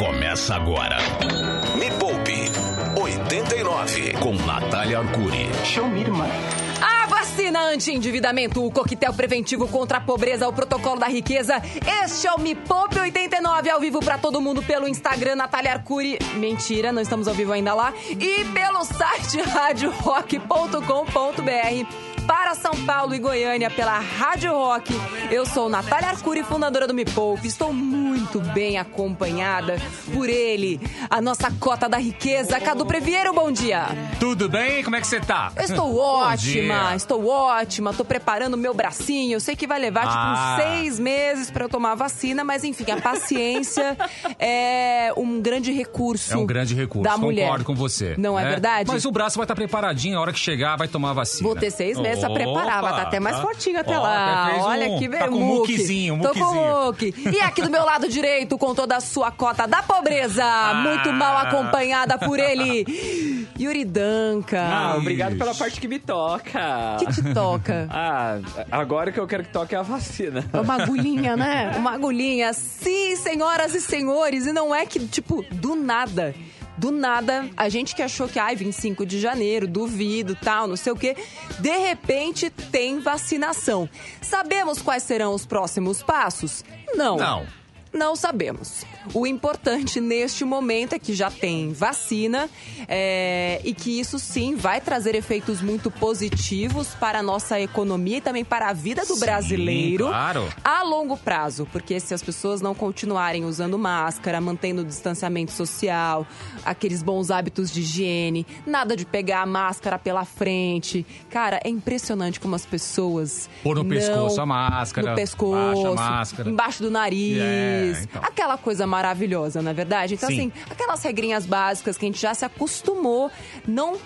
Começa agora. Me Poupe 89 com Natália Arcuri. Show me, mano. A vacina anti-endividamento, o coquetel preventivo contra a pobreza, o protocolo da riqueza. Este é o Me Poupe 89 ao vivo pra todo mundo pelo Instagram Natália Arcuri. Mentira, não estamos ao vivo ainda lá. E pelo site radiorock.com.br para São Paulo e Goiânia pela Rádio Rock. Eu sou Natália Arcuri, fundadora do Me Poupe. Estou muito bem acompanhada por ele, a nossa cota da riqueza, Cadu Previeiro, bom dia. Tudo bem? Como é que você tá? Eu estou ótima, estou ótima, estou preparando o meu bracinho. Eu sei que vai levar, Ah. tipo, seis meses para eu tomar a vacina, mas enfim, a paciência é um grande recurso. É um grande recurso, da mulher. concordo com você. Não é né? verdade? Mas o braço vai estar preparadinho, a hora que chegar vai tomar a vacina. Vou ter seis meses pra preparar, vai estar até mais tá. fortinho até Ó, lá. Olha um- que Tá com um um Tô com muque. E aqui do meu lado direito, com toda a sua cota da pobreza, Ah. muito mal acompanhada por ele, Yuri Danca. Ah, obrigado pela parte que me toca. que te toca? Ah, agora o que eu quero que toque é a vacina. Uma agulhinha, né? Uma agulhinha. Sim, senhoras e senhores. E não é que, tipo, do nada. Do nada, a gente que achou que, ai, 25 de janeiro, duvido, tal, não sei o quê. De repente, tem vacinação. Sabemos quais serão os próximos passos? Não. Não. Não sabemos. O importante neste momento é que já tem vacina é, e que isso sim vai trazer efeitos muito positivos para a nossa economia e também para a vida do Sim, brasileiro claro. a longo prazo. Porque se as pessoas não continuarem usando máscara, mantendo o distanciamento social, aqueles bons hábitos de higiene, nada de pegar a máscara pela frente. Cara, é impressionante como as pessoas. Pôr no não- pescoço a máscara, No pescoço, baixa a máscara. embaixo do nariz. É, então. Aquela coisa maravilhosa, não é verdade? Então, Sim. assim, aquelas regrinhas básicas que a gente já se acostumou, não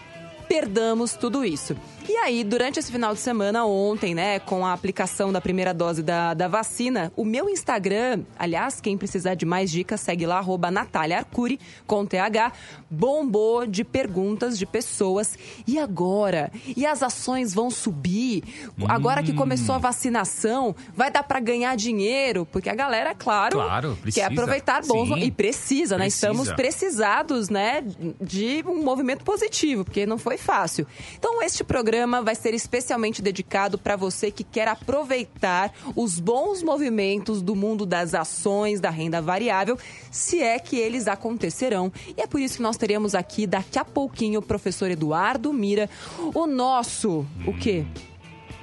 perdamos tudo isso. E aí, durante esse final de semana, ontem, né, com a aplicação da primeira dose da, da vacina, o meu Instagram, aliás, quem precisar de mais dicas, segue lá, arroba Natália Arcuri, com TH, bombou de perguntas de pessoas. E agora? E as ações vão subir? Agora que começou a vacinação, vai dar para ganhar dinheiro? Porque a galera, claro, Claro, precisa. quer aproveitar bons... Sim. E precisa, né? Precisa. Estamos precisados, né, de um movimento positivo, porque não foi fácil. Então, este programa vai ser especialmente dedicado para você que quer aproveitar os bons movimentos do mundo das ações, da renda variável, se é que eles acontecerão. E é por isso que nós teremos aqui, daqui a pouquinho, o professor Eduardo Mira, o nosso, o quê?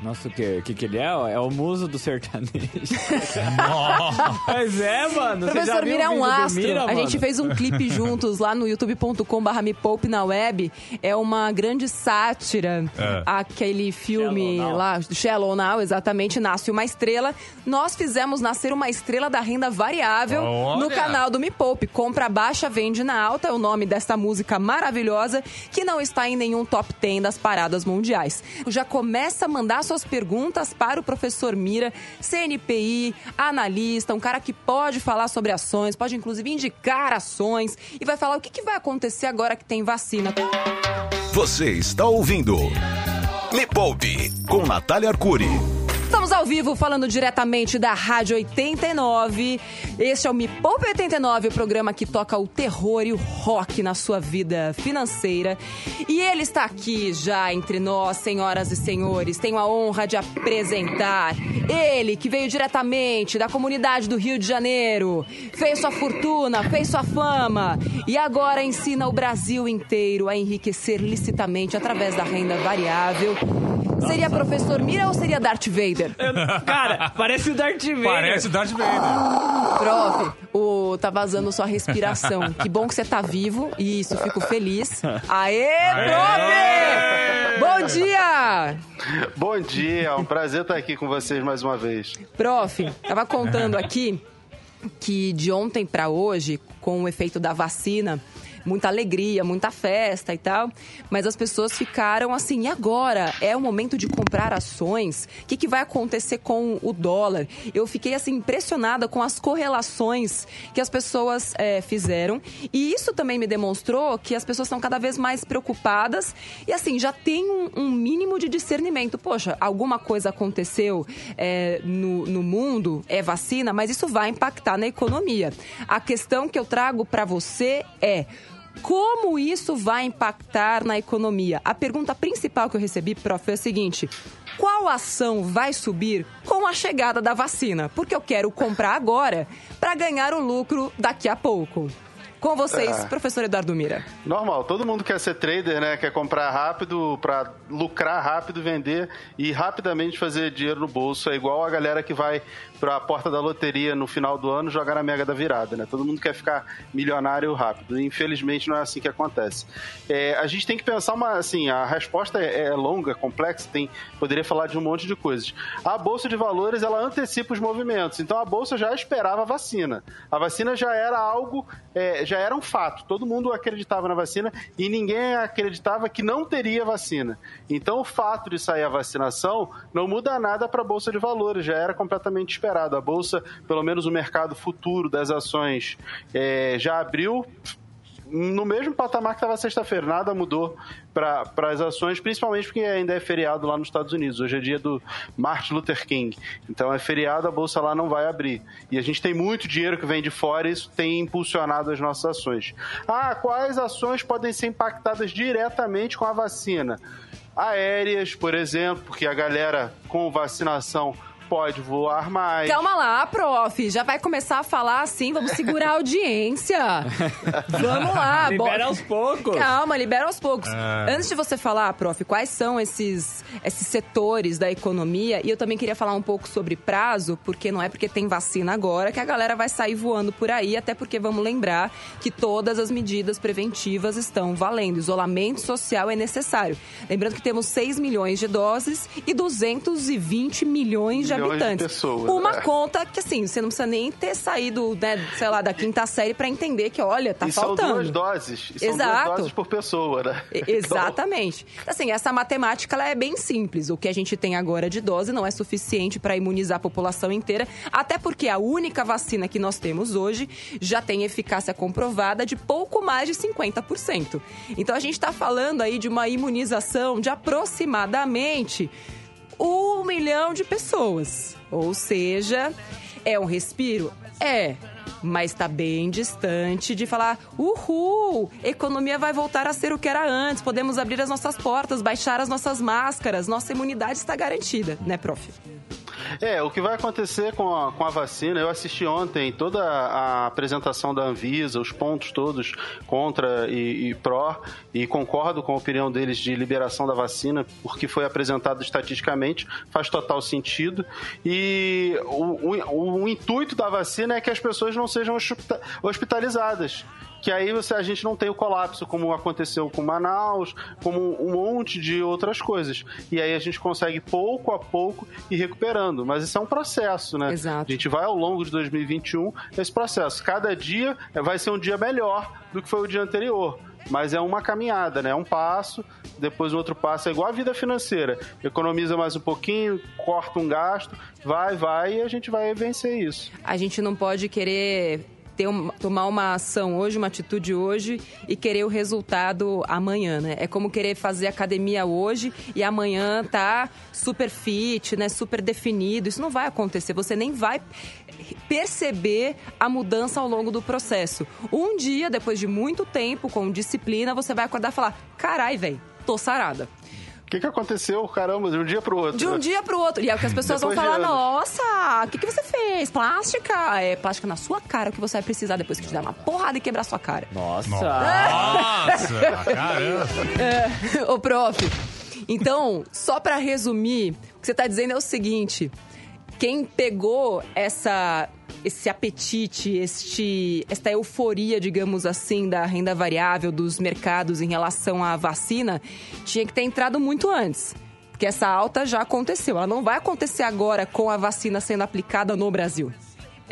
Nossa, o que, o que que ele é? É o muso do sertanejo. Mas é, mano. Você já Professor viu Mira é o um vídeo do astro. Mira, a mano? gente fez um clipe juntos lá no youtube.com barra me poupe na web. É uma grande sátira. É. Aquele filme Shallow Now. lá, Shallow Now, exatamente, Nasce Uma Estrela. Nós fizemos nascer uma estrela da renda variável Olha! no canal do Me Poupe. Compra baixa, vende na alta. É o nome dessa música maravilhosa que não está em nenhum top 10 das paradas mundiais. Já começa a mandar suas perguntas para o professor Mira, CNPI, analista, um cara que pode falar sobre ações, pode inclusive indicar ações e vai falar o que, que vai acontecer agora que tem vacina. Você está ouvindo Me Poupe com Natália Arcuri. Ao vivo falando diretamente da Rádio 89. Este é o Me Poupe 89, o programa que toca o terror e o rock na sua vida financeira. E ele está aqui já entre nós, senhoras e senhores. Tenho a honra de apresentar ele, que veio diretamente da comunidade do Rio de Janeiro, fez sua fortuna, fez sua fama e agora ensina o Brasil inteiro a enriquecer licitamente através da renda variável. Seria professor Mira ou seria Darth Vader? Cara, parece o Darth Vader. Parece o Darth Vader. Prof, o, tá vazando sua respiração. Que bom que você tá vivo. Isso, fico feliz. Aê, prof! Bom dia! Bom dia, é um prazer estar aqui com vocês mais uma vez. Prof, tava contando aqui que de ontem pra hoje, com o efeito da vacina, muita alegria, muita festa e tal. Mas as pessoas ficaram assim, e agora? É o momento de comprar ações? O que, que vai acontecer com o dólar? Eu fiquei assim impressionada com as correlações que as pessoas é, fizeram. E isso também me demonstrou que as pessoas estão cada vez mais preocupadas e assim, já tem um, um mínimo de discernimento. Poxa, alguma coisa aconteceu é, no, no mundo, é vacina, mas isso vai impactar na economia. A questão que eu trago para você é. Como isso vai impactar na economia? A pergunta principal que eu recebi, prof, é a seguinte: qual ação vai subir com a chegada da vacina? Porque eu quero comprar agora para ganhar o lucro daqui a pouco. Com vocês, É. professor Eduardo Mira. Normal, todo mundo quer ser trader, né? Quer comprar rápido pra lucrar rápido, vender e rapidamente fazer dinheiro no bolso. É igual a galera que vai pra porta da loteria no final do ano jogar na mega da virada, né? Todo mundo quer ficar milionário rápido. Infelizmente não é assim que acontece. É, a gente tem que pensar uma, assim, a resposta é, é longa, complexa, tem, poderia falar de um monte de coisas. A bolsa de valores ela antecipa os movimentos. Então a bolsa já esperava a vacina. A vacina já era algo, é, já era um fato. Todo mundo acreditava na vacina e ninguém acreditava que não teria vacina. Então o fato de sair a vacinação não muda nada para a bolsa de valores. Já era completamente esperado. A bolsa, pelo menos o mercado futuro das ações, é, já abriu no mesmo patamar que estava sexta-feira. Nada mudou para as ações, principalmente porque ainda é feriado lá nos Estados Unidos. Hoje é dia do Martin Luther King. Então é feriado, a bolsa lá não vai abrir. E a gente tem muito dinheiro que vem de fora e isso tem impulsionado as nossas ações. Ah, quais ações podem ser impactadas diretamente com a vacina? Aéreas, por exemplo, porque a galera com vacinação pode voar mais. Calma lá, prof. Já vai começar a falar assim, vamos segurar a audiência. vamos lá. Libera aos poucos. Calma, libera aos poucos. É. Antes de você falar, prof, quais são esses, esses setores da economia, e eu também queria falar um pouco sobre prazo, porque não é porque tem vacina agora que a galera vai sair voando por aí, até porque vamos lembrar que todas as medidas preventivas estão valendo. Isolamento social é necessário. Lembrando que temos 6 milhões de doses e 220 milhões de Milhões de habitantes. pessoas, Uma é. conta que, assim, você não precisa nem ter saído, né, sei lá, da quinta série pra entender que, olha, tá e são faltando. duas doses. E são Exato. duas doses por pessoa, né? Então, Exatamente. Assim, essa matemática ela é bem simples. O que a gente tem agora de dose não é suficiente para imunizar a população inteira, até porque a única vacina que nós temos hoje já tem eficácia comprovada de pouco mais de 50%. Então a gente está falando aí de uma imunização de aproximadamente um milhão de pessoas. Ou seja, é um respiro? É. Mas está bem distante de falar, uhul, economia vai voltar a ser o que era antes, podemos abrir as nossas portas, baixar as nossas máscaras, nossa imunidade está garantida, né, prof? É, o que vai acontecer com a, com a vacina, eu assisti ontem toda a apresentação da Anvisa, os pontos todos contra e, e pró, e concordo com a opinião deles de liberação da vacina, porque foi apresentado estatisticamente, faz total sentido. E o, o, o intuito da vacina é que as pessoas não sejam hospita- hospitalizadas que aí você, a gente não tem o colapso como aconteceu com Manaus, como um monte de outras coisas. E aí a gente consegue pouco a pouco ir recuperando. Mas isso é um processo, né? Exato. A gente vai ao longo de 2021 nesse processo. Cada dia vai ser um dia melhor do que foi o dia anterior. Mas é uma caminhada, né? É um passo, depois um outro passo. É igual a vida financeira. Economiza mais um pouquinho, corta um gasto, vai, vai, e a gente vai vencer isso. A gente não pode querer ter um- tomar uma ação hoje, uma atitude hoje e querer o resultado amanhã, né? É como querer fazer academia hoje e amanhã tá super fit, né? Super definido. Isso não vai acontecer. Você nem vai perceber a mudança ao longo do processo. Um dia, depois de muito tempo, com disciplina, você vai acordar e falar: carai, velho, tô sarada. O que, que aconteceu, caramba, de um dia pro outro? De um dia pro outro. E é o que as pessoas Depois vão falar: nossa, o que, que você fez? Plástica? É plástica na sua cara, o que você vai precisar depois que te der uma porrada e quebrar sua cara. Nossa. Nossa, caramba. Ô, prof. Então, só pra resumir, o que você tá dizendo é o seguinte: quem pegou essa esse apetite, este, esta euforia, digamos assim, da renda variável dos mercados em relação à vacina, tinha que ter entrado muito antes. Porque essa alta já aconteceu. Ela não vai acontecer agora com a vacina sendo aplicada no Brasil.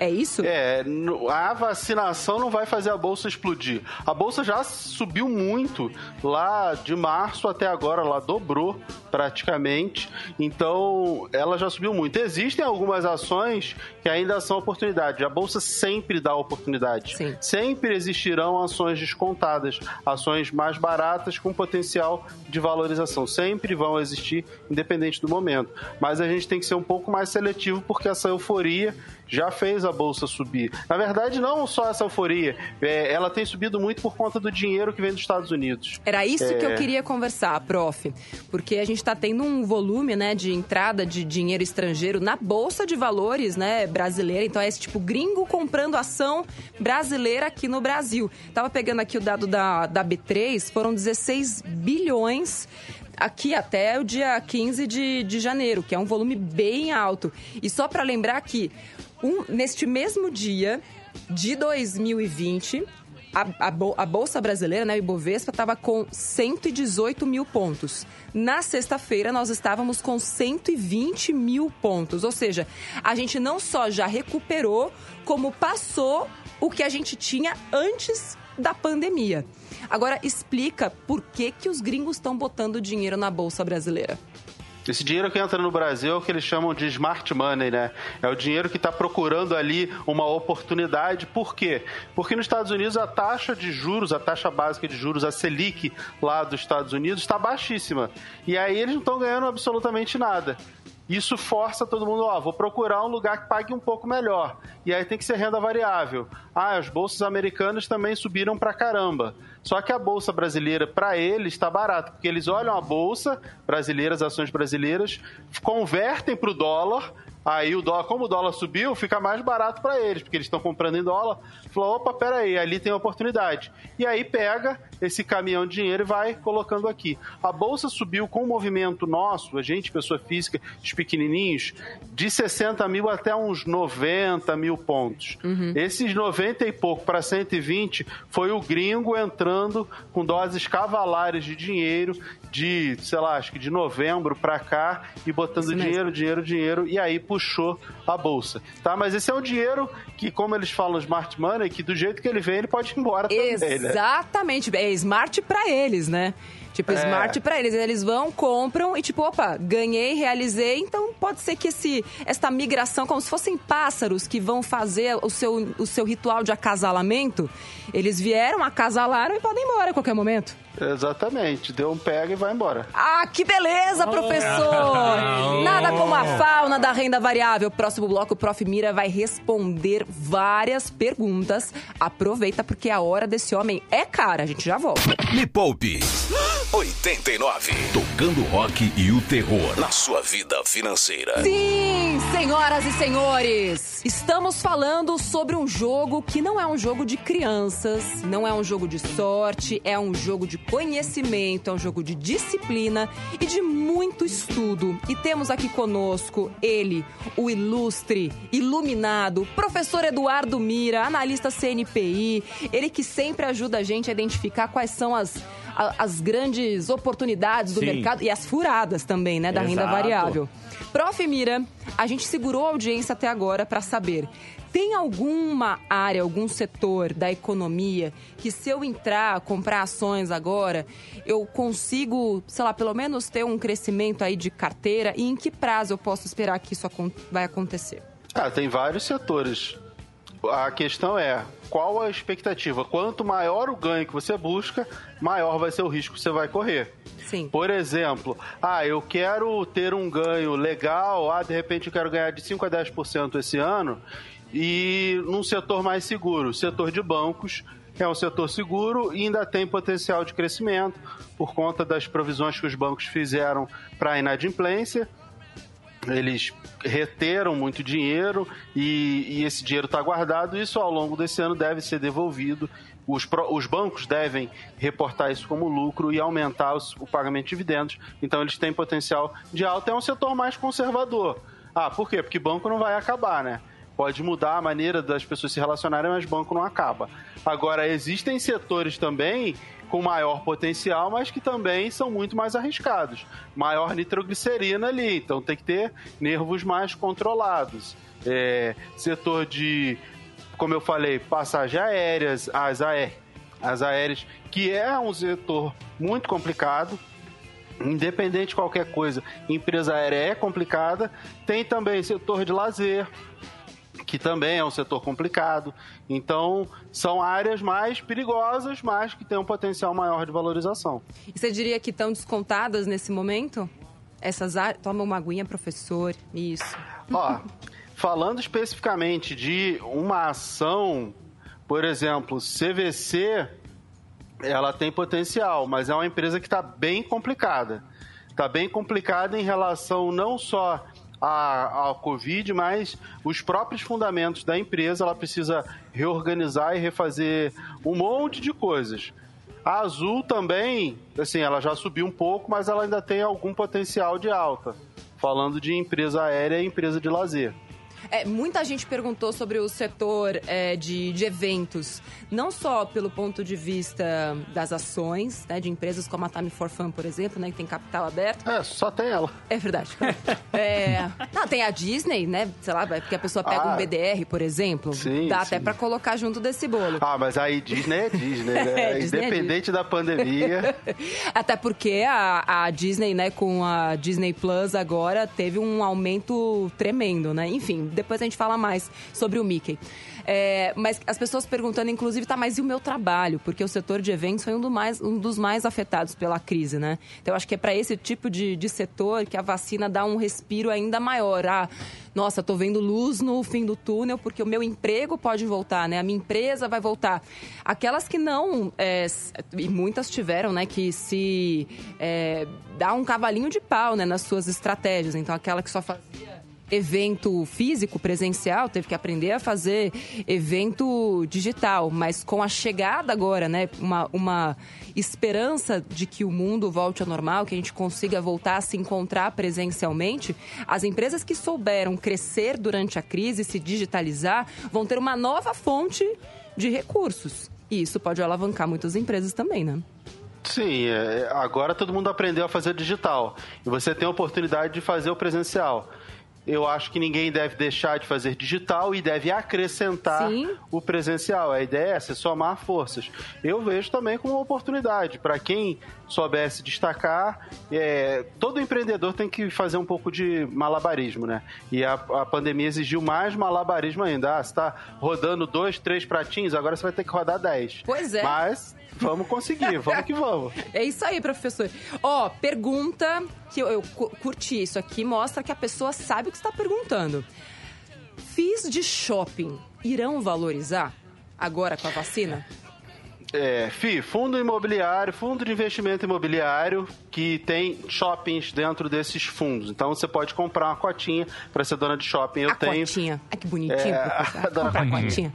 É isso? É, a vacinação não vai fazer a bolsa explodir. A bolsa já subiu muito lá de março até agora, ela dobrou praticamente. Então, ela já subiu muito. Existem algumas ações que ainda são oportunidade. A bolsa sempre dá oportunidade. Sim. Sempre existirão ações descontadas, ações mais baratas com potencial de valorização. Sempre vão existir, independente do momento. Mas a gente tem que ser um pouco mais seletivo porque essa euforia já fez a bolsa subir. Na verdade, não só essa euforia, é, ela tem subido muito por conta do dinheiro que vem dos Estados Unidos. Era isso que eu É. queria conversar, prof. Porque a gente está tendo um volume né, de entrada de dinheiro estrangeiro na Bolsa de Valores né, brasileira. Então é esse tipo gringo comprando ação brasileira aqui no Brasil. Tava pegando aqui o dado da, da B3, foram 16 bilhões aqui até o dia 15 de, de janeiro, que é um volume bem alto. E só para lembrar que um, neste mesmo dia de 2020, a, a bol- a Bolsa Brasileira, né, o Ibovespa, estava com 118 mil pontos. Na sexta-feira, nós estávamos com 120 mil pontos. Ou seja, a gente não só já recuperou, como passou o que a gente tinha antes da pandemia. Agora, explica por que, que os gringos estão botando dinheiro na Bolsa Brasileira. Esse dinheiro que entra no Brasil é o que eles chamam de smart money, né? É o dinheiro que está procurando ali uma oportunidade. Por quê? Porque nos Estados Unidos a taxa de juros, a taxa básica de juros, a Selic lá dos Estados Unidos está baixíssima. E aí eles não estão ganhando absolutamente nada. Isso força todo mundo, ó, vou procurar um lugar que pague um pouco melhor. E aí tem que ser renda variável. Ah, as bolsas americanas também subiram pra caramba. Só que a bolsa brasileira, para eles, está barata, porque eles olham a bolsa brasileira, as ações brasileiras, convertem para o dólar. Aí o dólar, como o dólar subiu, fica mais barato para eles, porque eles estão comprando em dólar. Falou, opa, peraí, ali tem oportunidade. E aí pega esse caminhão de dinheiro e vai colocando aqui. A bolsa subiu com o movimento nosso, a gente, pessoa física, os pequenininhos, de 60 mil até uns 90 mil pontos. Esses 90 e pouco para 120 foi o gringo entrando com doses cavalares de dinheiro de, sei lá, acho que de novembro para cá e botando Isso mesmo. dinheiro, dinheiro, dinheiro e aí puxou a bolsa, tá? Mas esse é um dinheiro que, como eles falam smart money, que do jeito que ele vem, ele pode ir embora também, né? Exatamente. É smart pra eles, né? Tipo, É. smart pra eles. Eles vão, compram e tipo, opa, ganhei, realizei. Então pode ser que esse, essa migração, como se fossem pássaros que vão fazer o seu, o seu ritual de acasalamento, eles vieram, acasalaram e podem ir embora a qualquer momento. Exatamente, deu um pega e vai embora. Ah, que beleza, professor! Nada como a fauna da renda variável. Próximo bloco, o Prof. Mira vai responder várias perguntas. Aproveita porque a hora desse homem é cara. A gente já volta. Me Poupe 89. Tocando rock e o terror na sua vida financeira. Sim, senhoras e senhores, estamos falando sobre um jogo que não é um jogo de crianças, não é um jogo de sorte, é um jogo de conhecimento, é um jogo de disciplina e de muito estudo. E temos aqui conosco ele, o ilustre, iluminado, professor Eduardo Mira, analista CNPI, ele que sempre ajuda a gente a identificar quais são as, a- as grandes oportunidades do Sim. mercado e as furadas também, né, da renda Exato. variável. Prof. Mira, a gente segurou a audiência até agora para saber. Tem alguma área, algum setor da economia que se eu entrar, comprar ações agora, eu consigo, sei lá, pelo menos ter um crescimento aí de carteira e em que prazo eu posso esperar que isso vai acontecer? Ah, tem vários setores. A questão é, qual a expectativa? Quanto maior o ganho que você busca, maior vai ser o risco que você vai correr. Sim. Por exemplo, ah, eu quero ter um ganho legal, ah, de repente eu quero ganhar de 5 a 10% esse ano, e num setor mais seguro, setor de bancos é um setor seguro e ainda tem potencial de crescimento por conta das provisões que os bancos fizeram para a inadimplência eles reteram muito dinheiro e, e esse dinheiro está guardado. Isso ao longo desse ano deve ser devolvido. Os, os bancos devem reportar isso como lucro e aumentar os- o pagamento de dividendos. Então eles têm potencial de alta. É um setor mais conservador. Ah, por quê? Porque banco não vai acabar, né? Pode mudar a maneira das pessoas se relacionarem, mas banco não acaba. Agora, existem setores também com maior potencial, mas que também são muito mais arriscados. Maior nitroglicerina ali, então tem que ter nervos mais controlados. é, setor de, como eu falei, passagens aéreas, as, aé as aéreas, que é um setor muito complicado, independente de qualquer coisa, empresa aérea é complicada. Tem também setor de lazer, que também é um setor complicado. Então, são áreas mais perigosas, mas que têm um potencial maior de valorização. E você diria que estão descontadas nesse momento? Essas áreas. Toma uma aguinha, professor. Isso. Ó, falando especificamente de uma ação, por exemplo, CVC, ela tem potencial, mas é uma empresa que está bem complicada. Está bem complicada em relação não só a, a Covid, mas os próprios fundamentos da empresa, ela precisa reorganizar e refazer um monte de coisas. A Azul também, assim, ela já subiu um pouco, mas ela ainda tem algum potencial de alta. Falando de empresa aérea e empresa de lazer. É, muita gente perguntou sobre o setor é, de, de eventos, não só pelo ponto de vista das ações, né, de empresas como a Time for Fun, por exemplo, né, que tem capital aberto. É, só tem ela. É verdade. é, não, tem a Disney, né? Sei lá, porque a pessoa pega ah, um BDR, por exemplo. Sim, dá sim. até para colocar junto desse bolo. Ah, mas aí Disney é Disney, né? É, Disney Independente é da pandemia. até porque a, a Disney, né, com a Disney Plus agora, teve um aumento tremendo, né? Enfim, depois a gente fala mais sobre o Mickey. É, mas as pessoas perguntando, inclusive, tá, mas e o meu trabalho? Porque o setor de eventos foi um, do mais, um dos mais afetados pela crise, né? Então, acho que é para esse tipo de, de setor que a vacina dá um respiro ainda maior. Ah, nossa, tô vendo luz no fim do túnel porque o meu emprego pode voltar, né? A minha empresa vai voltar. Aquelas que não, é, e muitas tiveram, né, que se é, dá um cavalinho de pau, né, nas suas estratégias. Então, aquela que só fazia evento físico, presencial, teve que aprender a fazer evento digital. Mas com a chegada agora, né, uma, uma esperança de que o mundo volte ao normal, que a gente consiga voltar a se encontrar presencialmente, as empresas que souberam crescer durante a crise, se digitalizar, vão ter uma nova fonte de recursos. E isso pode alavancar muitas empresas também, né? Sim, é, agora todo mundo aprendeu a fazer digital. E você tem a oportunidade de fazer o presencial eu acho que ninguém deve deixar de fazer digital e deve acrescentar Sim. o presencial. A ideia é essa, é somar forças. Eu vejo também como uma oportunidade para quem soubesse destacar. É, todo empreendedor tem que fazer um pouco de malabarismo, né? E a, a pandemia exigiu mais malabarismo ainda. Ah, você está rodando dois, três pratinhos, agora você vai ter que rodar dez. Pois é. Mas Vamos conseguir, vamos que vamos. É isso aí, professor. Ó, pergunta que eu, eu curti isso aqui, mostra que a pessoa sabe o que está perguntando. Fiz de shopping irão valorizar agora com a vacina? É, FI, fundo imobiliário, fundo de investimento imobiliário que tem shoppings dentro desses fundos. Então você pode comprar uma cotinha para ser dona de shopping. Eu a tenho. Cotinha. Ai, que bonitinho. É, a dona cotinha.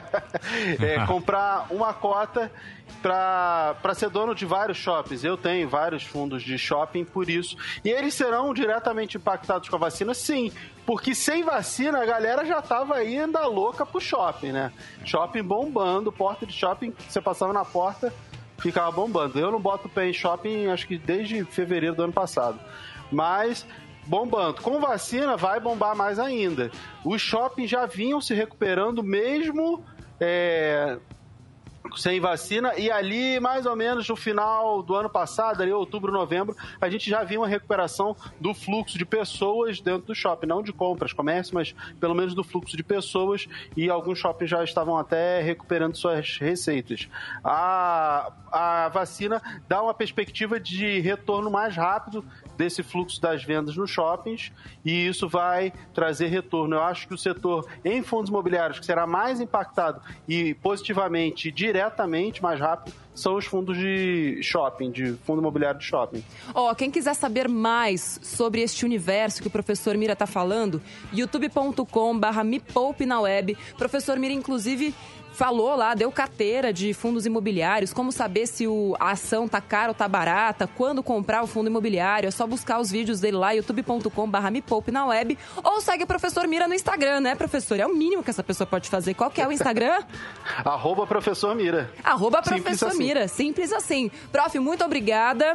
é, comprar uma cota para ser dono de vários shoppings. Eu tenho vários fundos de shopping por isso. E eles serão diretamente impactados com a vacina? Sim. Porque sem vacina a galera já tava ainda louca pro shopping, né? Shopping bombando, porta de shopping, você passava na porta, ficava bombando. Eu não boto pé em shopping acho que desde fevereiro do ano passado. Mas bombando. Com vacina vai bombar mais ainda. Os shoppings já vinham se recuperando mesmo é, sem vacina, e ali, mais ou menos no final do ano passado, ali outubro, novembro, a gente já viu uma recuperação do fluxo de pessoas dentro do shopping, não de compras, comércio, mas pelo menos do fluxo de pessoas, e alguns shoppings já estavam até recuperando suas receitas. A, a vacina dá uma perspectiva de retorno mais rápido desse fluxo das vendas nos shoppings e isso vai trazer retorno. Eu acho que o setor em fundos imobiliários que será mais impactado e positivamente, diretamente, mais rápido, são os fundos de shopping, de fundo imobiliário de shopping. Ó, oh, quem quiser saber mais sobre este universo que o professor Mira está falando, youtube.com/barra me poupe na web. Professor Mira, inclusive, falou lá, deu carteira de fundos imobiliários, como saber se o, a ação tá cara ou tá barata, quando comprar o fundo imobiliário, é só buscar os vídeos dele lá, youtube.com.br me poupe na web, ou segue o professor Mira no Instagram, né, professor? É o mínimo que essa pessoa pode fazer. Qual que é o Instagram? Arroba professor Mira. Arroba Simples professor assim. Mira, simples assim. Prof, muito obrigada.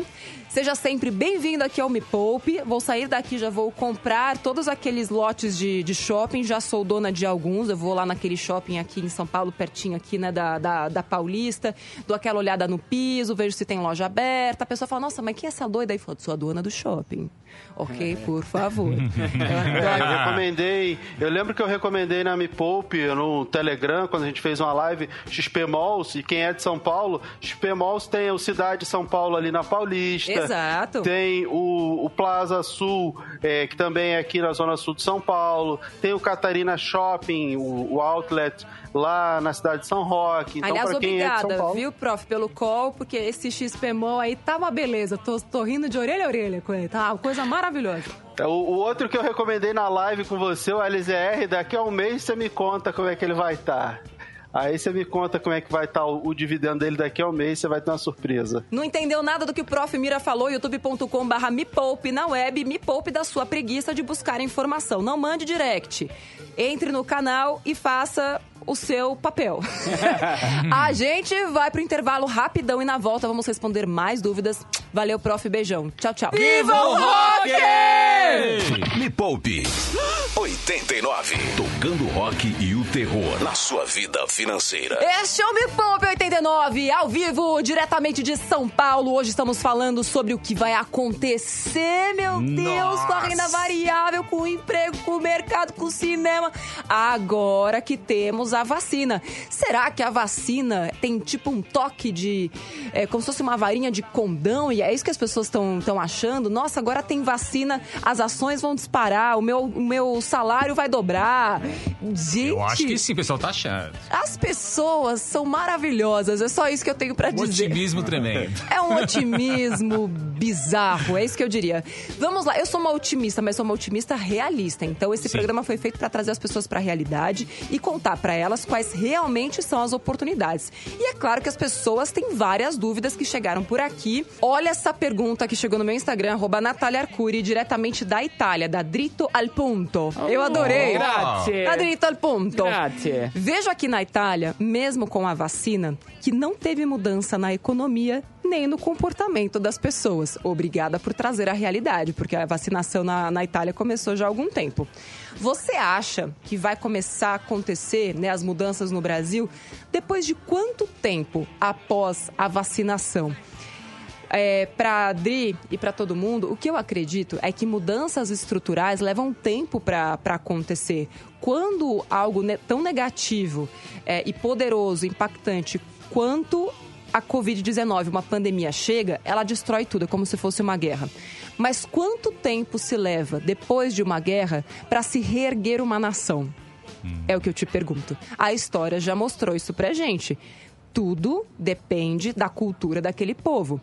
Seja sempre bem-vindo aqui ao Me Poupe. Vou sair daqui, já vou comprar todos aqueles lotes de, de shopping. Já sou dona de alguns. Eu vou lá naquele shopping aqui em São Paulo, pertinho aqui, né, da, da, da Paulista. Dou aquela olhada no piso, vejo se tem loja aberta. A pessoa fala, nossa, mas quem é essa doida aí? Fala, sou a dona do shopping. Ok, por favor. É, eu recomendei. Eu lembro que eu recomendei na Me Poupe, no Telegram, quando a gente fez uma live, XP Malls, e quem é de São Paulo, XP Malls tem o Cidade de São Paulo ali na Paulista. Exato. Tem o, o Plaza Sul, é, que também é aqui na Zona Sul de São Paulo. Tem o Catarina Shopping, o, o Outlet lá na cidade de São Roque. Então, Aliás, é obrigada, Paulo. viu, prof, pelo call, porque esse XPMO aí tá uma beleza. Tô, tô rindo de orelha a orelha com ele. Tá uma coisa maravilhosa. O, o outro que eu recomendei na live com você, o LZR, daqui a um mês você me conta como é que ele vai estar. Aí você me conta como é que vai estar o, o dividendo dele daqui a um mês, você vai ter uma surpresa. Não entendeu nada do que o prof. Mira falou? youtube.com barra me poupe na web, me poupe da sua preguiça de buscar informação. Não mande direct. Entre no canal e faça o seu papel. a gente vai pro intervalo rapidão e na volta vamos responder mais dúvidas. Valeu, prof. Beijão. Tchau, tchau. Viva o rock! Me Poupe 89. Tocando rock e o terror na sua vida financeira. Este é o Me Poupe 89, ao vivo, diretamente de São Paulo. Hoje estamos falando sobre o que vai acontecer, meu Deus, com a renda variável, com o emprego, com o mercado, com o cinema. Agora que temos a vacina. Será que a vacina tem tipo um toque de. É, como se fosse uma varinha de condão? E é isso que as pessoas estão achando? Nossa, agora tem vacina, as ações vão disparar, o meu, o meu salário vai dobrar. Gente. Eu acho que sim, o pessoal tá achando. As pessoas são maravilhosas, é só isso que eu tenho pra Um dizer. otimismo tremendo. É um otimismo bizarro, é isso que eu diria. Vamos lá, eu sou uma otimista, mas sou uma otimista realista. Então esse Sim. programa foi feito pra trazer as pessoas pra realidade e contar pra elas quais realmente são as oportunidades. E é claro que as pessoas têm várias dúvidas que chegaram por aqui. Olha essa pergunta que chegou no meu Instagram, arroba Natália Arcuri, diretamente da Itália, da Dritto al Punto. Eu adorei. Grazie. Da Dritto al Punto. Grazie. Vejo aqui na Itália, mesmo com a vacina, que não teve mudança na economia nem no comportamento das pessoas. Obrigada por trazer a realidade, porque a vacinação na, na Itália começou já há algum tempo. Você acha que vai começar a acontecer né, as mudanças no Brasil depois de quanto tempo após a vacinação? É, para Adri e para todo mundo, o que eu acredito é que mudanças estruturais levam tempo para acontecer. Quando algo ne- tão negativo é, e poderoso, impactante quanto a Covid-19, uma pandemia, chega, ela destrói tudo, é como se fosse uma guerra. Mas quanto tempo se leva, depois de uma guerra, para se reerguer uma nação? É o que eu te pergunto. A história já mostrou isso pra gente. Tudo depende da cultura daquele povo.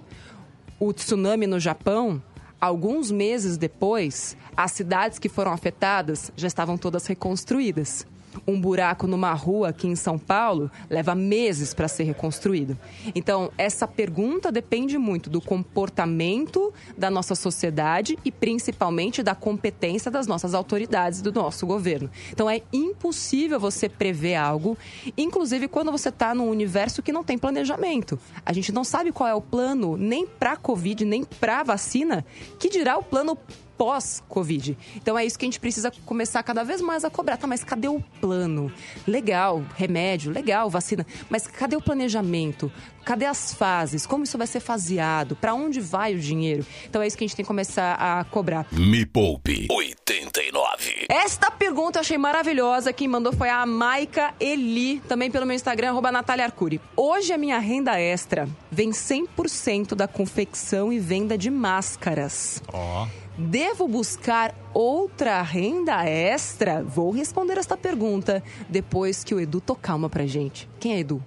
O tsunami no Japão, alguns meses depois, as cidades que foram afetadas já estavam todas reconstruídas. Um buraco numa rua aqui em São Paulo leva meses para ser reconstruído. Então, essa pergunta depende muito do comportamento da nossa sociedade e principalmente da competência das nossas autoridades, do nosso governo. Então, é impossível você prever algo, inclusive quando você está num universo que não tem planejamento. A gente não sabe qual é o plano nem para a Covid, nem para a vacina, que dirá o plano pós-Covid. Então é isso que a gente precisa começar cada vez mais a cobrar. Tá, mas cadê o plano? Legal, remédio, legal, vacina. Mas cadê o planejamento? Cadê as fases? Como isso vai ser faseado? Para onde vai o dinheiro? Então é isso que a gente tem que começar a cobrar. Me Poupe 89. Esta pergunta eu achei maravilhosa. Quem mandou foi a Maica Eli, também pelo meu Instagram, arroba Natália Arcuri. Hoje a minha renda extra vem 100% da confecção e venda de máscaras. Ó. Devo buscar outra renda extra? Vou responder esta pergunta depois que o Edu tocar uma pra gente. Quem é Edu?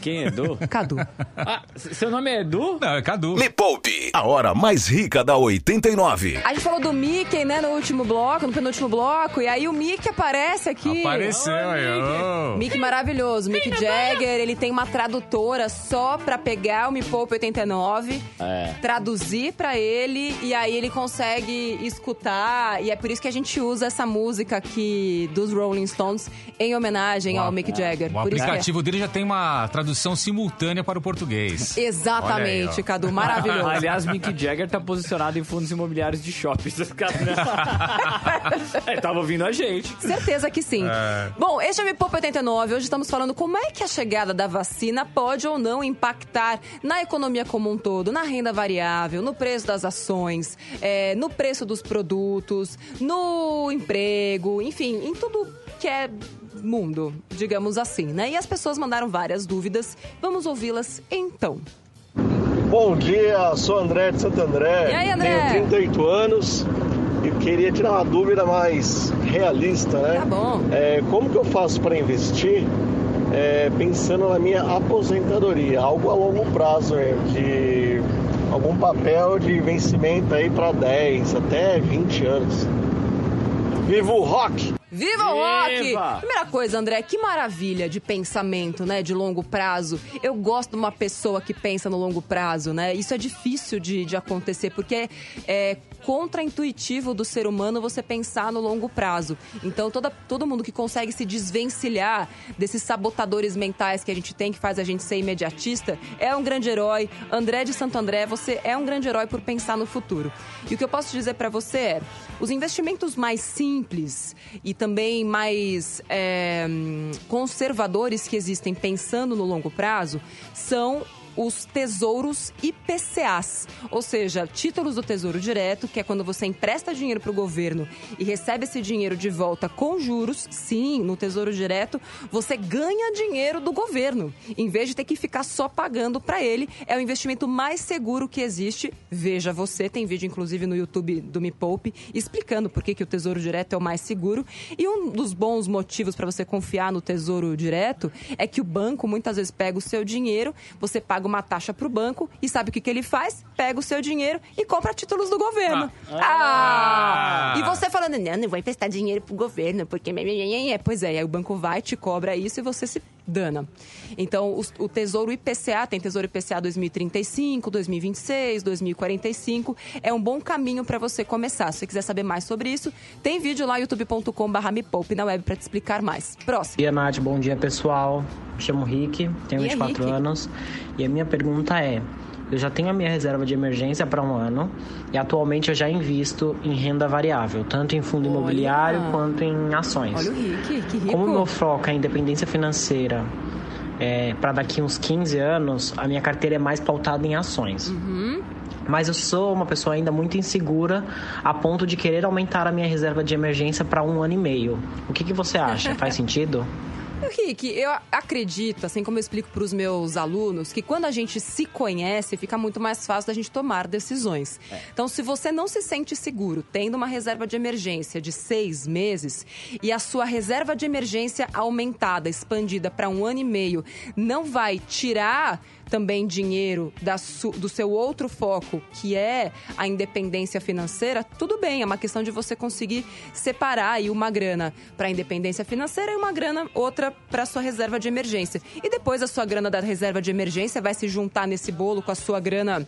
Quem é Edu? Cadu. Ah, seu nome é Edu? Não, é Cadu. Me Poupe, a hora mais rica da 89. A gente falou do Mickey, né, no último bloco, no penúltimo bloco, e aí o Mickey aparece aqui. Apareceu aí, ô. Mickey maravilhoso, Mick Jagger, ele tem uma tradutora só pra pegar o Me Poupe 89, É. traduzir pra ele e aí ele consegue escutar e é por isso que a gente usa essa música aqui dos Rolling Stones em homenagem ao Mick Jagger. O por é. aplicativo dele já tem uma tradução simultânea para o português. Exatamente, aí. Cadu, maravilhoso. Aliás, Mick Jagger tá posicionado em fundos imobiliários de shoppings. Ele tava ouvindo a gente. Certeza que sim. Bom, este é o Me Poupa 89. Hoje estamos falando como é que a chegada da vacina pode ou não impactar na economia como um todo, na renda variável, no preço das ações, é, no preço dos produtos, no emprego, enfim, em tudo que é mundo, digamos assim, né? E as pessoas mandaram várias dúvidas. Vamos ouvi-las então. Bom dia, sou André de Santo André. E aí, André? Tenho 38 anos e queria tirar uma dúvida mais realista, né? Tá bom. É, como que eu faço para investir é, pensando na minha aposentadoria? Algo a longo prazo, é, de algum papel de vencimento aí para 10 até 20 anos. Viva o rock! Viva o rock! Primeira coisa, André, que maravilha de pensamento, né? De longo prazo. Eu gosto de uma pessoa que pensa no longo prazo, né? Isso é difícil de, de acontecer, porque é, é contraintuitivo do ser humano você pensar no longo prazo. Então, toda, todo mundo que consegue se desvencilhar desses sabotadores mentais que a gente tem, que faz a gente ser imediatista, é um grande herói. André de Santo André, você é um grande herói por pensar no futuro. E o que eu posso dizer pra você é, os investimentos mais simples e também mais é, conservadores que existem pensando no longo prazo são os tesouros IPCAs, ou seja, títulos do Tesouro Direto, que é quando você empresta dinheiro para o governo e recebe esse dinheiro de volta com juros. Sim, no Tesouro Direto você ganha dinheiro do governo, em vez de ter que ficar só pagando para ele. É o investimento mais seguro que existe. Veja você, tem vídeo inclusive no YouTube do Me Poupe explicando por que, que o Tesouro Direto é o mais seguro. E um dos bons motivos para você confiar no Tesouro Direto é que o banco muitas vezes pega o seu dinheiro, você paga uma taxa para o banco e sabe o que, que ele faz? Pega o seu dinheiro e compra títulos do governo. Ah! Ah! E você falando, não, não vou emprestar dinheiro pro governo, porque... Pois é, aí o banco vai, te cobra isso e você se dana. Então, os- o Tesouro IPCA, tem Tesouro IPCA 2035, 2026, 2045, é um bom caminho para você começar. Se você quiser saber mais sobre isso, tem vídeo lá, youtube.com.br me poupe na web para te explicar mais. Próximo. Dia, Nath. Bom dia, pessoal. Me chamo Rick, tenho E aí, 24 Rick? anos. E a minha pergunta é: eu já tenho a minha reserva de emergência para um ano e atualmente eu já invisto em renda variável, tanto em fundo Olha! imobiliário quanto em ações. Olha o Rick, que rico. Como o meu foco é a independência financeira é, para daqui uns 15 anos, a minha carteira é mais pautada em ações. Uhum. Mas eu sou uma pessoa ainda muito insegura a ponto de querer aumentar a minha reserva de emergência para um ano e meio. O que, que você acha? Faz sentido? Rick, eu acredito, assim como eu explico para os meus alunos, que quando a gente se conhece, fica muito mais fácil da gente tomar decisões. Então, se você não se sente seguro tendo uma reserva de emergência de seis meses e a sua reserva de emergência aumentada, expandida para um ano e meio, não vai tirar também dinheiro da do seu outro foco, que é a independência financeira, tudo bem, é uma questão de você conseguir separar aí uma grana para a independência financeira e uma grana outra para sua reserva de emergência. E depois a sua grana da reserva de emergência vai se juntar nesse bolo com a sua grana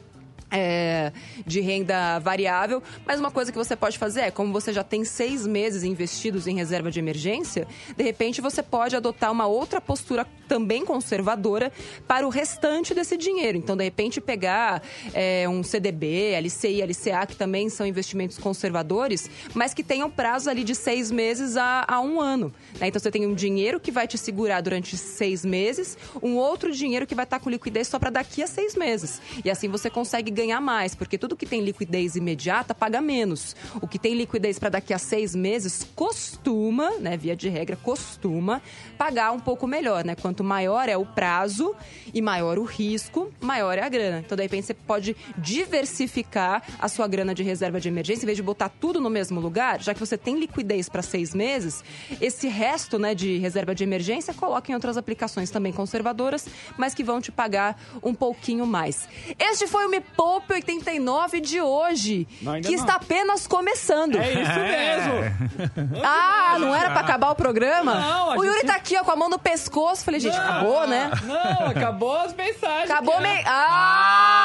é, de renda variável. Mas uma coisa que você pode fazer é, como você já tem seis meses investidos em reserva de emergência, de repente você pode adotar uma outra postura também conservadora para o restante desse dinheiro. Então, de repente, pegar é, um CDB, LCI, LCA, que também são investimentos conservadores, mas que tenham prazo ali de seis meses a, a um ano. né? Então, você tem um dinheiro que vai te segurar durante seis meses, um outro dinheiro que vai estar com liquidez só para daqui a seis meses. E assim você consegue ganhar mais, porque tudo que tem liquidez imediata paga menos. O que tem liquidez para daqui a seis meses costuma, né, via de regra, costuma pagar um pouco melhor, né? Quanto maior é o prazo e maior o risco, maior é a grana. Então, de repente, você pode diversificar a sua grana de reserva de emergência, em vez de botar tudo no mesmo lugar, já que você tem liquidez para seis meses, esse resto, né, de reserva de emergência, coloca em outras aplicações também conservadoras, mas que vão te pagar um pouquinho mais. Este foi o Me Poupe 89 de hoje, Não, que não. está apenas começando. É isso mesmo. Ah, não era pra acabar o programa? Não, o Yuri gente- tá aqui, ó, com a mão no pescoço. Falei, gente, acabou, né? Não, acabou as mensagens. Acabou que- meio.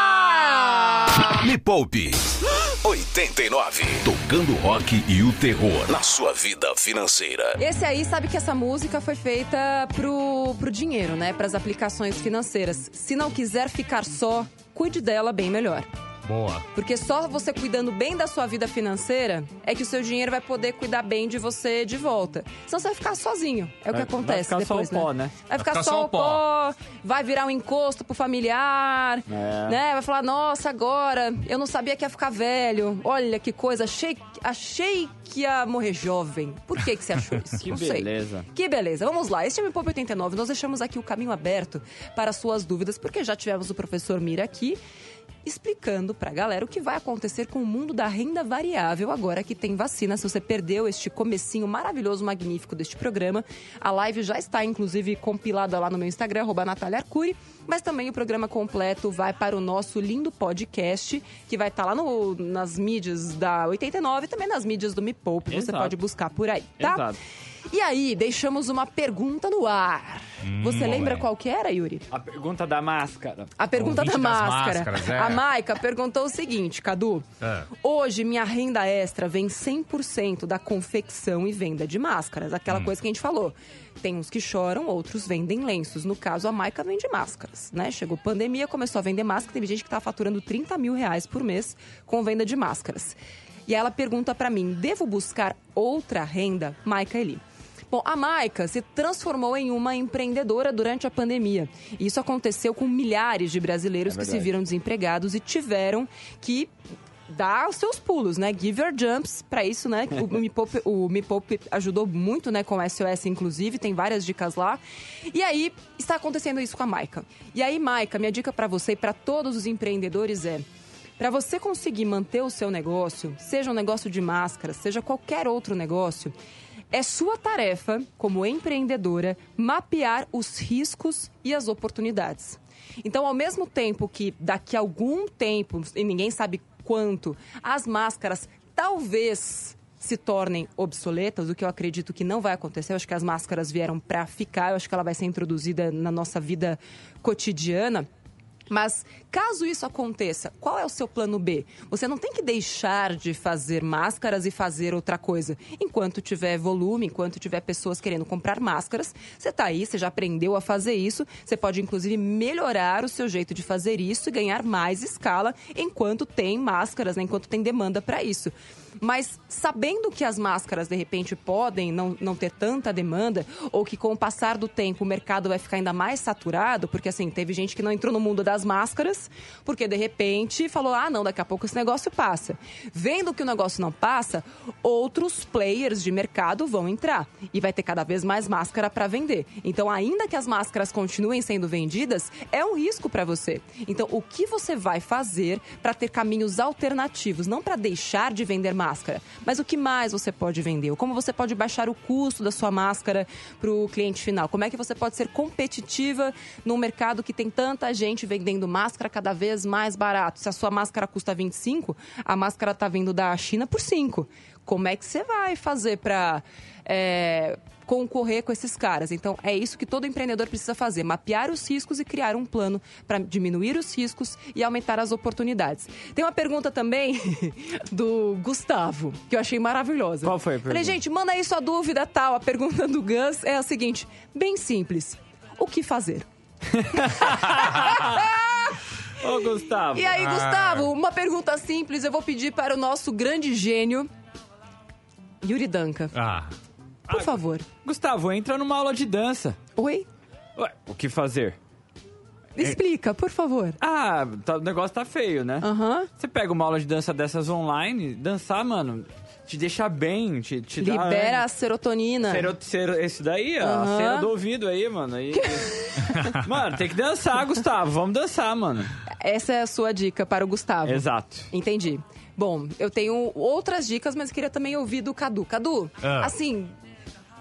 Ah! Me Poupe 89. Tocando rock e o terror na sua vida financeira. Esse aí sabe que essa música foi feita pro, pro dinheiro, né? Pras aplicações financeiras. Se não quiser ficar só, cuide dela bem melhor. Boa. Porque só você cuidando bem da sua vida financeira é que o seu dinheiro vai poder cuidar bem de você de volta. Senão você vai ficar sozinho. É o que Vai- acontece vai ficar só depois, o pó, né? Vai ficar, só o pó, vai virar um encosto pro familiar, É. né? Vai falar, nossa, agora eu não sabia que ia ficar velho. Olha que coisa, achei, achei que ia morrer jovem. Por que, que você achou isso? Que não sei. beleza. Que beleza. Vamos lá. Este é o Poupe 89. Nós deixamos aqui o caminho aberto para suas dúvidas, porque já tivemos o professor Mira aqui explicando pra galera o que vai acontecer com o mundo da renda variável agora que tem vacina. Se você perdeu este comecinho maravilhoso, magnífico deste programa, a live já está, inclusive, compilada lá no meu Instagram, arroba Natália Arcuri, mas também o programa completo vai para o nosso lindo podcast, que vai estar lá no- nas mídias da 89 e também nas mídias do Me Poupe. Você pode buscar por aí, tá? Exato. E aí, deixamos uma pergunta no ar. Você Hum, lembra bem. qual que era, Yuri? A pergunta da máscara. A pergunta da máscara. é. A Maica perguntou o seguinte, Cadu. É. Hoje, minha renda extra vem 100% da confecção e venda de máscaras. Hum. Aquela coisa que a gente falou. Tem uns que choram, outros vendem lenços. No caso, a Maica vende máscaras, né? Chegou pandemia, começou a vender máscara. Teve gente que tá faturando 30 mil reais por mês com venda de máscaras. E ela pergunta pra mim, devo buscar outra renda? Maica Eli. Bom, a Maica se transformou em uma empreendedora durante a pandemia. E isso aconteceu com milhares de brasileiros É que se viram desempregados e tiveram que dar os seus pulos, né? Give your jumps. Para isso, né? O Me Poupe, o Me Poupe ajudou muito, né? Com o SOS, inclusive. Tem várias dicas lá. E aí, está acontecendo isso com a Maica. E aí, Maica, minha dica para você e para todos os empreendedores é... Para você conseguir manter o seu negócio, seja um negócio de máscara, seja qualquer outro negócio, é sua tarefa, como empreendedora, mapear os riscos e as oportunidades. Então, ao mesmo tempo que daqui a algum tempo, e ninguém sabe quanto, as máscaras talvez se tornem obsoletas, o que eu acredito que não vai acontecer. Eu acho que as máscaras vieram para ficar, eu acho que ela vai ser introduzida na nossa vida cotidiana. Mas caso isso aconteça, qual é o seu plano B? Você não tem que deixar de fazer máscaras e fazer outra coisa. Enquanto tiver volume, enquanto tiver pessoas querendo comprar máscaras, você está aí, você já aprendeu a fazer isso. Você pode inclusive melhorar o seu jeito de fazer isso e ganhar mais escala enquanto tem máscaras, né? enquanto tem demanda para isso. Mas sabendo que as máscaras, de repente, podem não, não ter tanta demanda, ou que com o passar do tempo o mercado vai ficar ainda mais saturado, porque assim, teve gente que não entrou no mundo das máscaras, porque de repente falou: ah, não, daqui a pouco esse negócio passa. Vendo que o negócio não passa, outros players de mercado vão entrar e vai ter cada vez mais máscara para vender. Então, ainda que as máscaras continuem sendo vendidas, é um risco para você. Então, o que você vai fazer para ter caminhos alternativos, não para deixar de vender máscara, mas o que mais você pode vender? Como você pode baixar o custo da sua máscara para o cliente final? Como é que você pode ser competitiva num mercado que tem tanta gente vendendo máscara cada vez mais barato? Se a sua máscara custa 25, a máscara está vindo da China por 5. Como é que você vai fazer para concorrer com esses caras? Então, é isso que todo empreendedor precisa fazer: mapear os riscos e criar um plano para diminuir os riscos e aumentar as oportunidades. Tem uma pergunta também do Gustavo, que eu achei maravilhosa. Qual foi a Falei, pergunta? gente, manda aí sua dúvida tal. A pergunta do Gus é a seguinte: bem simples. O que fazer? Ô, Gustavo. E aí, Ah. Gustavo, uma pergunta simples. Eu vou pedir para o nosso grande gênio, Yuri Danca. Ah, Por favor. Gustavo, entra numa aula de dança. Oi? Ué, o que fazer? Explica, por favor. Ah, tá- o negócio tá feio, né? Aham. Você pega uma aula de dança dessas online, dançar, mano, te deixa bem, te, te dá... Libera a serotonina. Cero, cero, esse daí, ó, a Aham. cera do ouvido aí, mano. Aí... mano, tem que dançar, Gustavo. Vamos dançar, mano. Essa é a sua dica para o Gustavo. Exato. Entendi. Bom, eu tenho outras dicas, mas queria também ouvir do Cadu. Cadu, Ah. assim,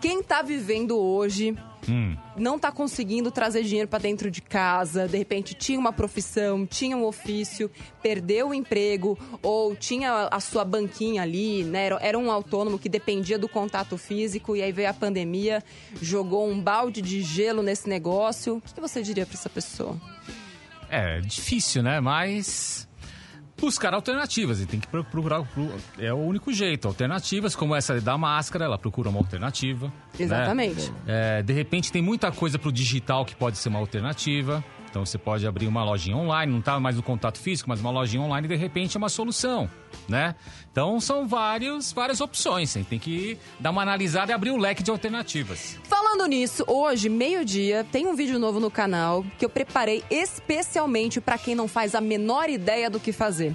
quem tá vivendo hoje Hum. não tá conseguindo trazer dinheiro pra dentro de casa, de repente tinha uma profissão, tinha um ofício, perdeu o emprego ou tinha a sua banquinha ali, né? Era- um autônomo que dependia do contato físico e aí veio a pandemia, jogou um balde de gelo nesse negócio. O que você diria pra essa pessoa? É difícil, né? Mas buscar alternativas. E tem que pro- procurar. pro- É o único jeito. Alternativas, como essa da máscara, ela procura uma alternativa. né? Exatamente. É, de repente tem muita coisa pro digital que pode ser uma alternativa. Então você pode abrir uma lojinha online, não tá mais no contato físico, mas uma lojinha online de repente é uma solução, né? Então são vários, várias opções. Você tem que dar uma analisada e abrir o leque de alternativas. Falando nisso, hoje, meio-dia, tem um vídeo novo no canal que eu preparei especialmente para quem não faz a menor ideia do que fazer.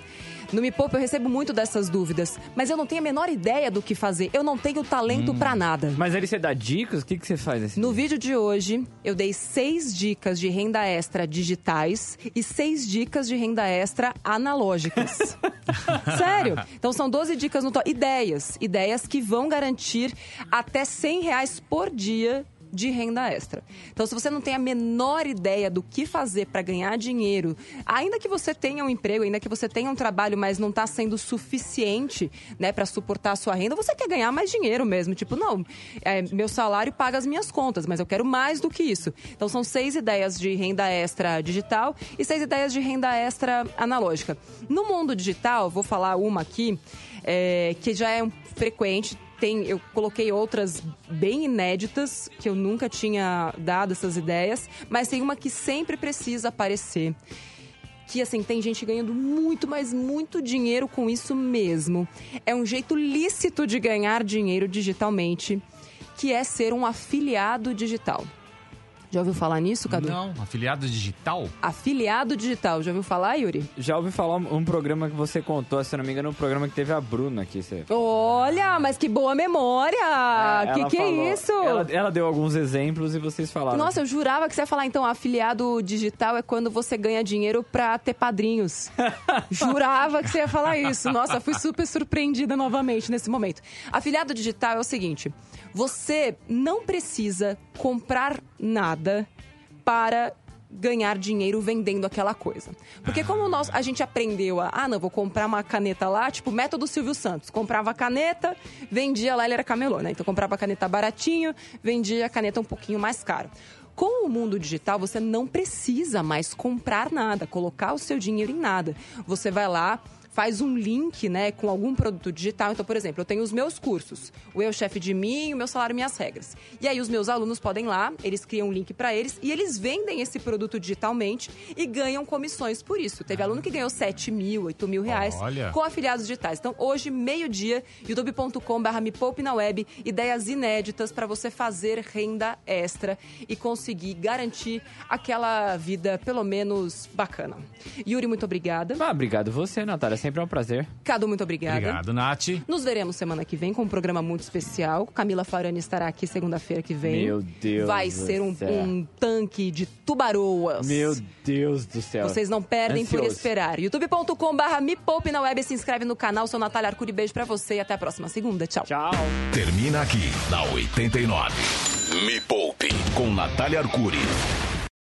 No Me Poupa eu recebo muito dessas dúvidas, mas eu não tenho a menor ideia do que fazer. Eu não tenho talento pra nada. Mas ali você dá dicas? O que, que você faz nesse No vídeo de hoje, eu dei seis dicas de renda extra digitais e seis dicas de renda extra analógicas. Sério? Então são 12 dicas no total. Ideias. Ideias que vão garantir até 100 reais por dia de renda extra. Então, se você não tem a menor ideia do que fazer para ganhar dinheiro, ainda que você tenha um emprego, ainda que você tenha um trabalho, mas não está sendo suficiente, né, para suportar a sua renda, você quer ganhar mais dinheiro mesmo. Tipo, não, é, meu salário paga as minhas contas, mas eu quero mais do que isso. Então, são seis ideias de renda extra digital e seis ideias de renda extra analógica. No mundo digital, vou falar uma aqui, é, que já é um frequente, tem, eu coloquei outras bem inéditas, que eu nunca tinha dado essas ideias, mas tem uma que sempre precisa aparecer. Que assim, tem gente ganhando muito, mas muito dinheiro com isso mesmo. É um jeito lícito de ganhar dinheiro digitalmente, que é ser um afiliado digital. Já ouviu falar nisso, Cadu? Não, afiliado digital? Afiliado digital, já ouviu falar, Yuri? Já ouvi falar um um programa que você contou, se não me engano, um programa que teve a Bruna aqui. Você... Olha, mas que boa memória! É, que que falou- é isso? Ela, ela deu alguns exemplos e vocês falaram. Nossa, eu jurava que você ia falar, então, afiliado digital é quando você ganha dinheiro pra ter padrinhos. jurava que você ia falar isso. Nossa, fui super surpreendida novamente nesse momento. Afiliado digital é o seguinte: você não precisa comprar nada para ganhar dinheiro vendendo aquela coisa. Porque como nós, a gente aprendeu a, ah, não, vou comprar uma caneta lá, tipo, método Silvio Santos. Comprava a caneta, vendia lá, ele era camelô, né? Então comprava a caneta baratinho, vendia a caneta um pouquinho mais caro. Com o mundo digital, você não precisa mais comprar nada, colocar o seu dinheiro em nada. Você vai lá, faz um link, né, com algum produto digital. Então, por exemplo, eu tenho os meus cursos, o Eu Chefe de Mim, o Meu Salário Minhas Regras. E aí os meus alunos podem ir lá, eles criam um link para eles e eles vendem esse produto digitalmente e ganham comissões por isso. Teve aluno que ganhou 7 mil, 8 mil reais Olha. com afiliados digitais. Então, hoje, meio-dia, youtube.com.br me poupe na web, ideias inéditas para você fazer renda extra e conseguir garantir aquela vida, pelo menos, bacana. Yuri, muito obrigada. Ah, obrigado você, Natália. Sempre é um prazer. Cadu, muito obrigada. Obrigado, Nath. Nos veremos semana que vem com um programa muito especial. Camila Farani estará aqui segunda-feira que vem. Meu Deus Vai do ser um, céu. um tanque de tubaroas. Meu Deus do céu. Vocês não perdem por Ansioso. esperar. youtube.com/barra me poupe na web. Se inscreve no canal. Sou Natália Arcuri. Beijo pra você e até a próxima segunda. Tchau. Tchau. Termina aqui na 89. Me Poupe com Natália Arcuri.